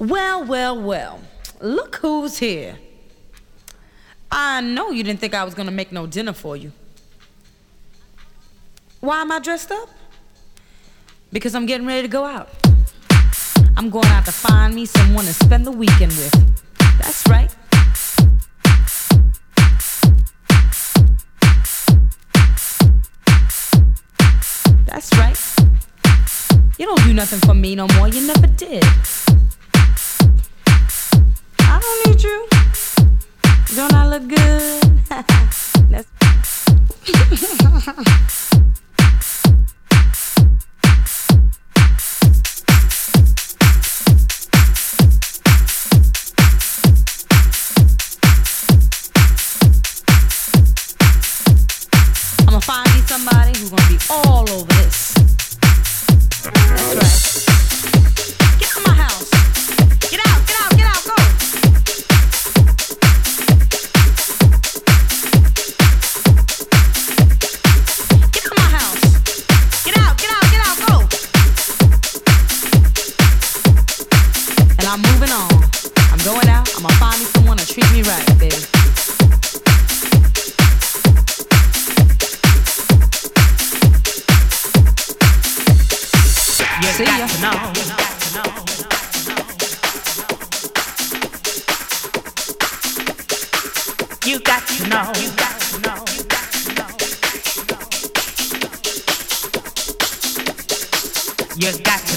Well, well, well. Look who's here. I know you didn't think I was gonna make no dinner for you. Why am I dressed up? Because I'm getting ready to go out. I'm going out to find me someone to spend the weekend with. That's right. That's right. You don't do nothing for me no more. You never did. I don't need you. Don't I look good? That's I'ma find me somebody who's gonna be all over this. That's right.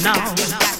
now.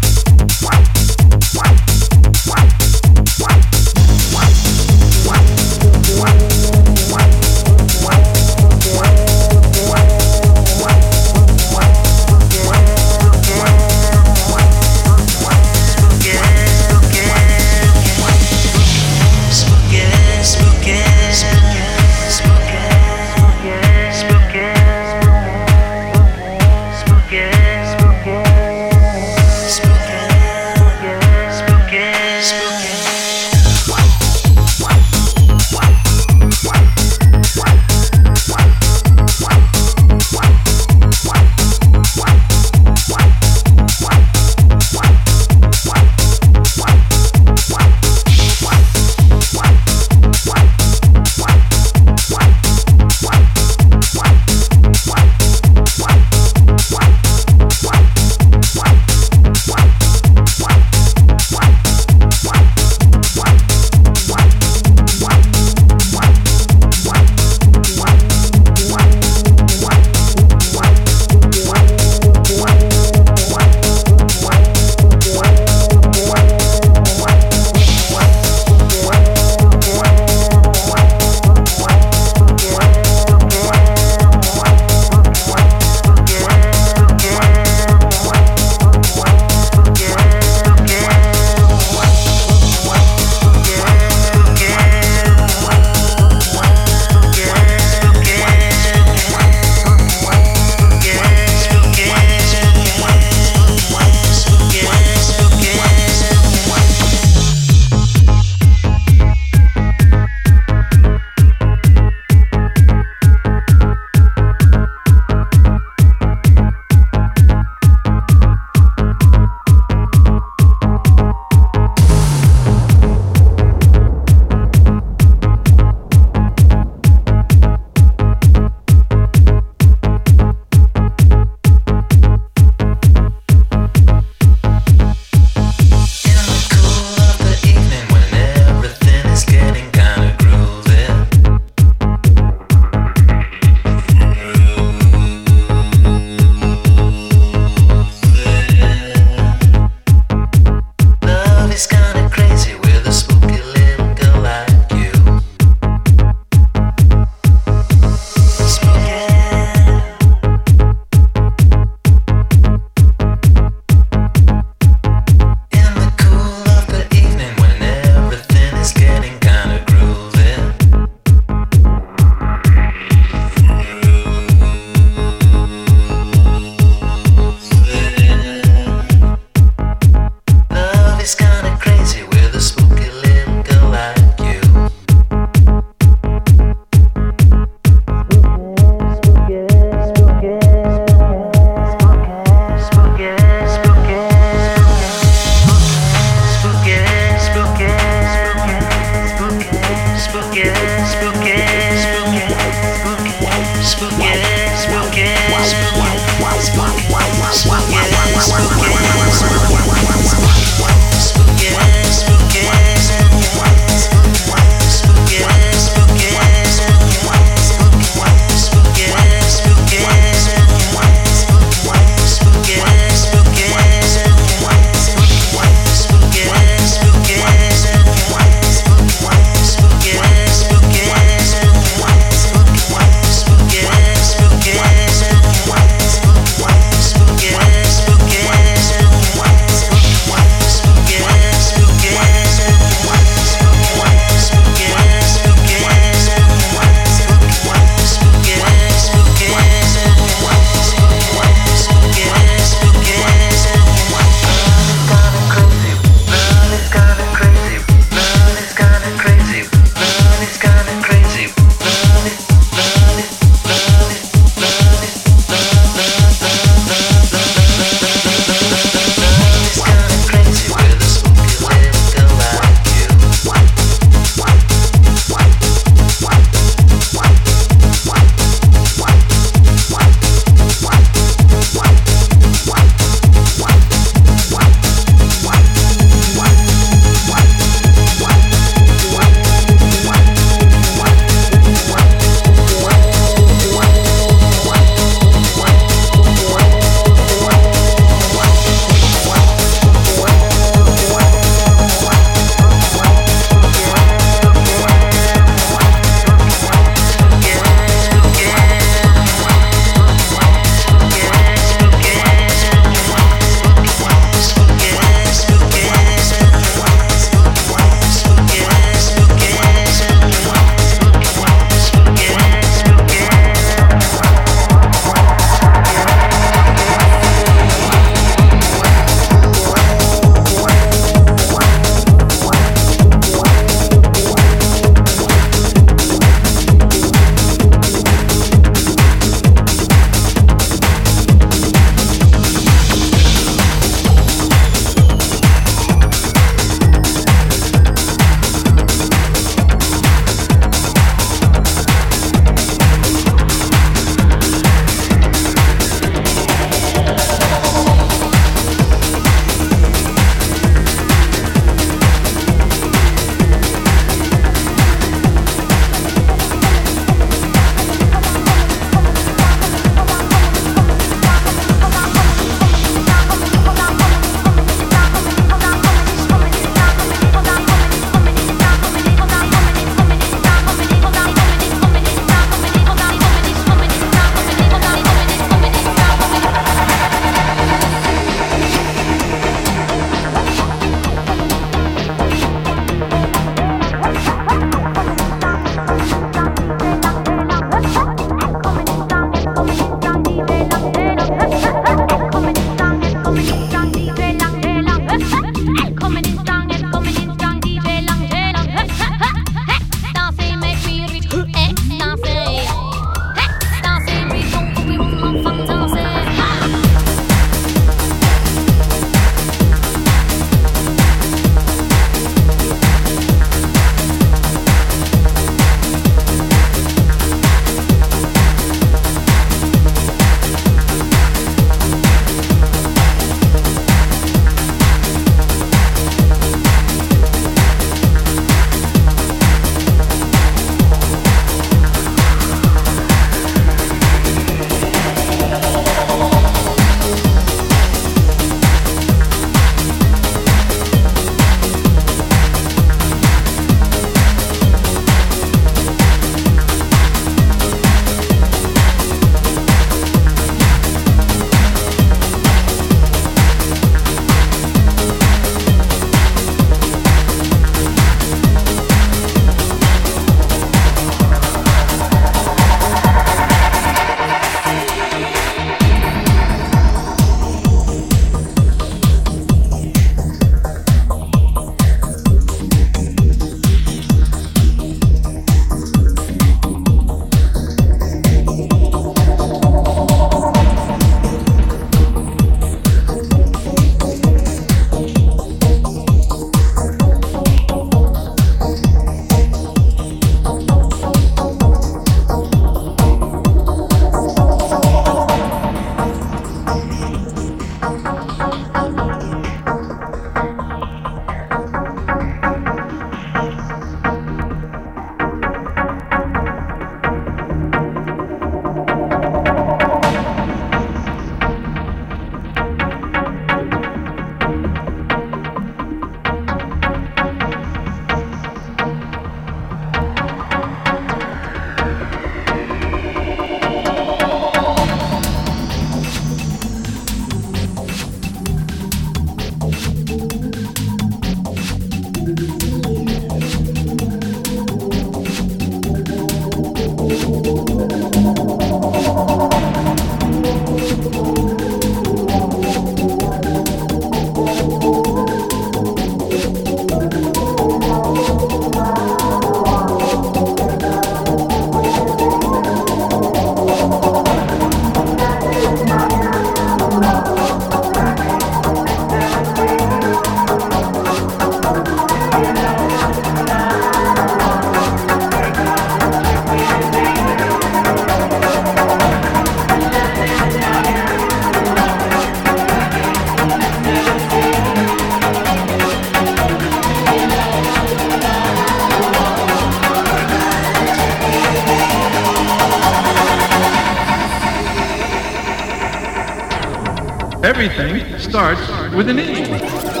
Everything starts with an E.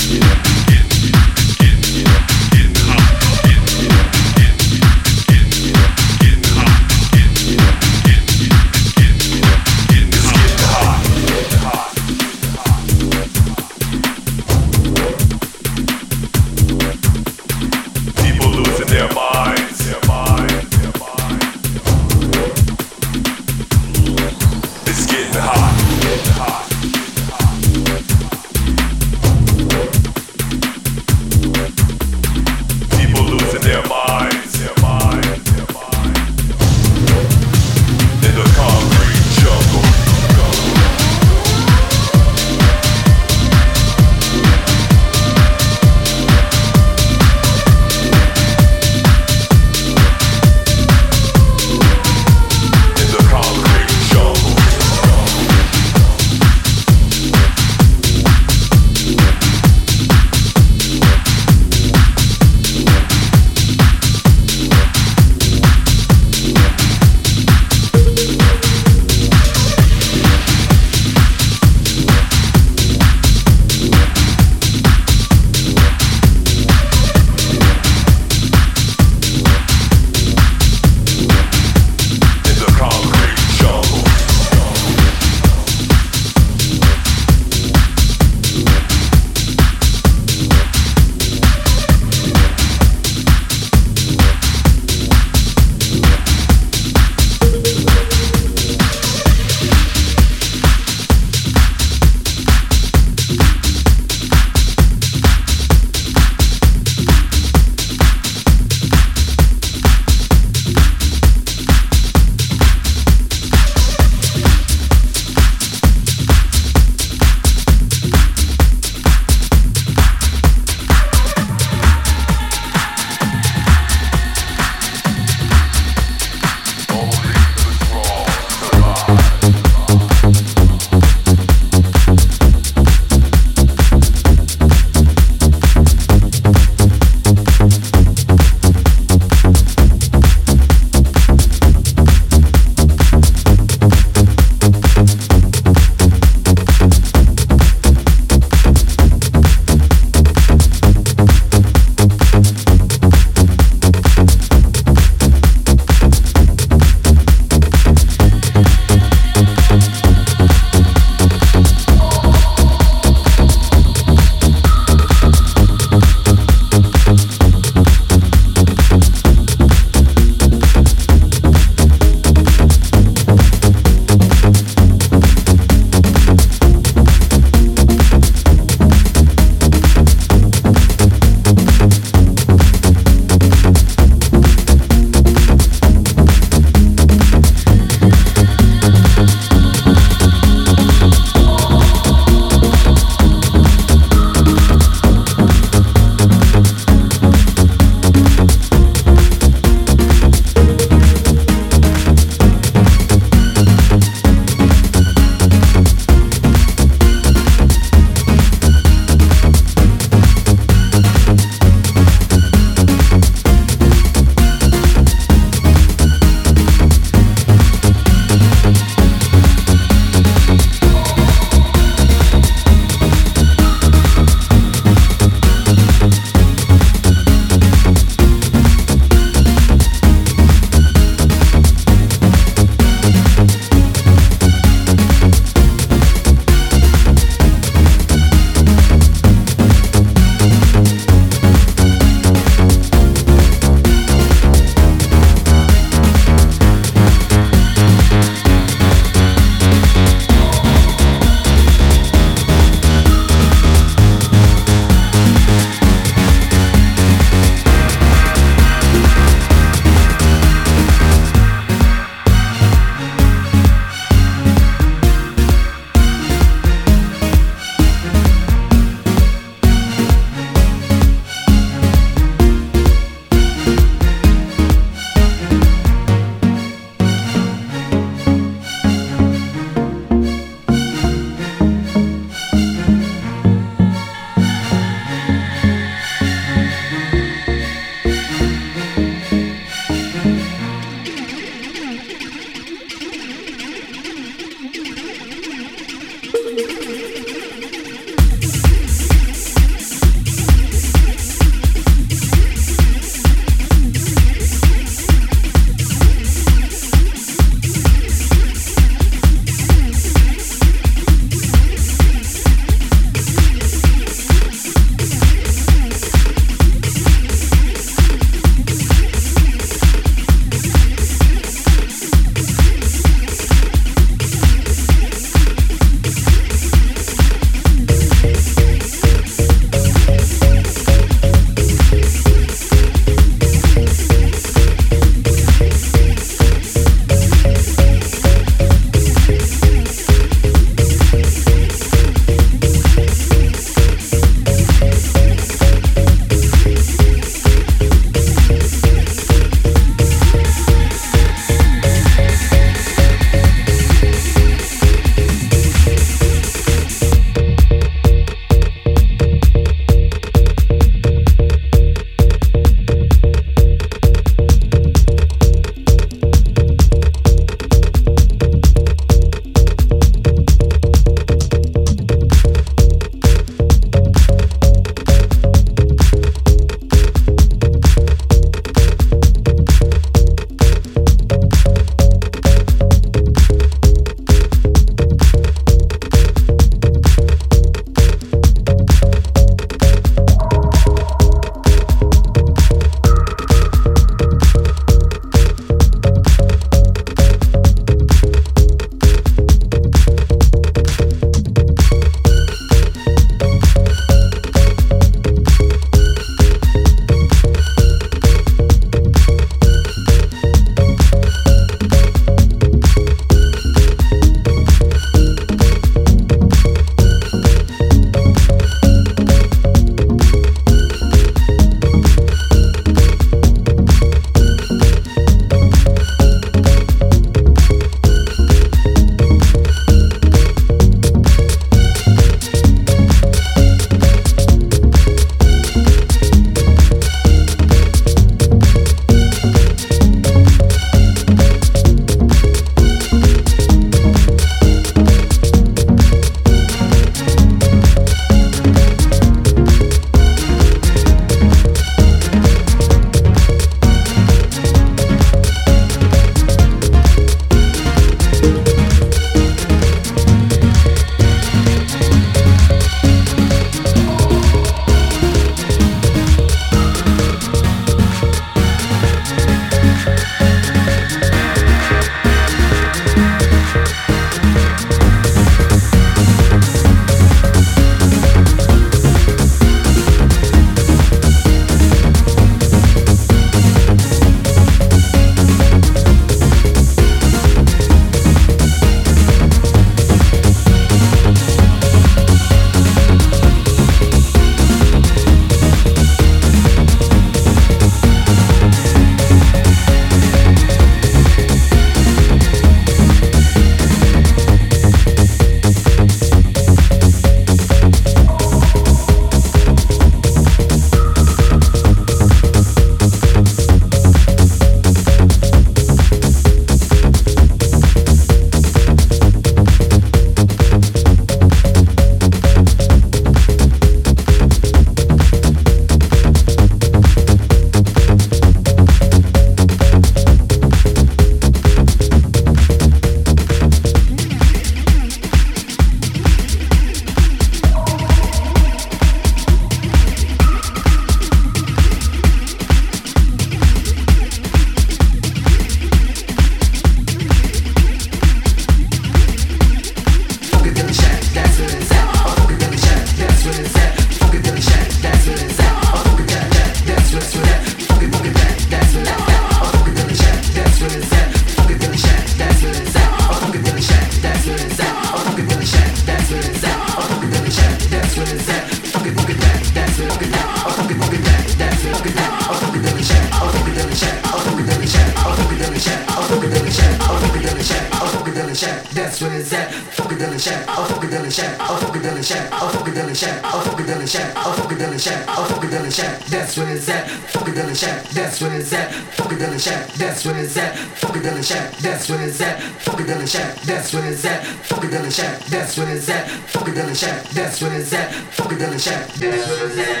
That's where it's at. Funkadelic Shack. That's what it's at. Funkadelic Shack. That's what it's at. Funkadelic Shack. That's what it's at.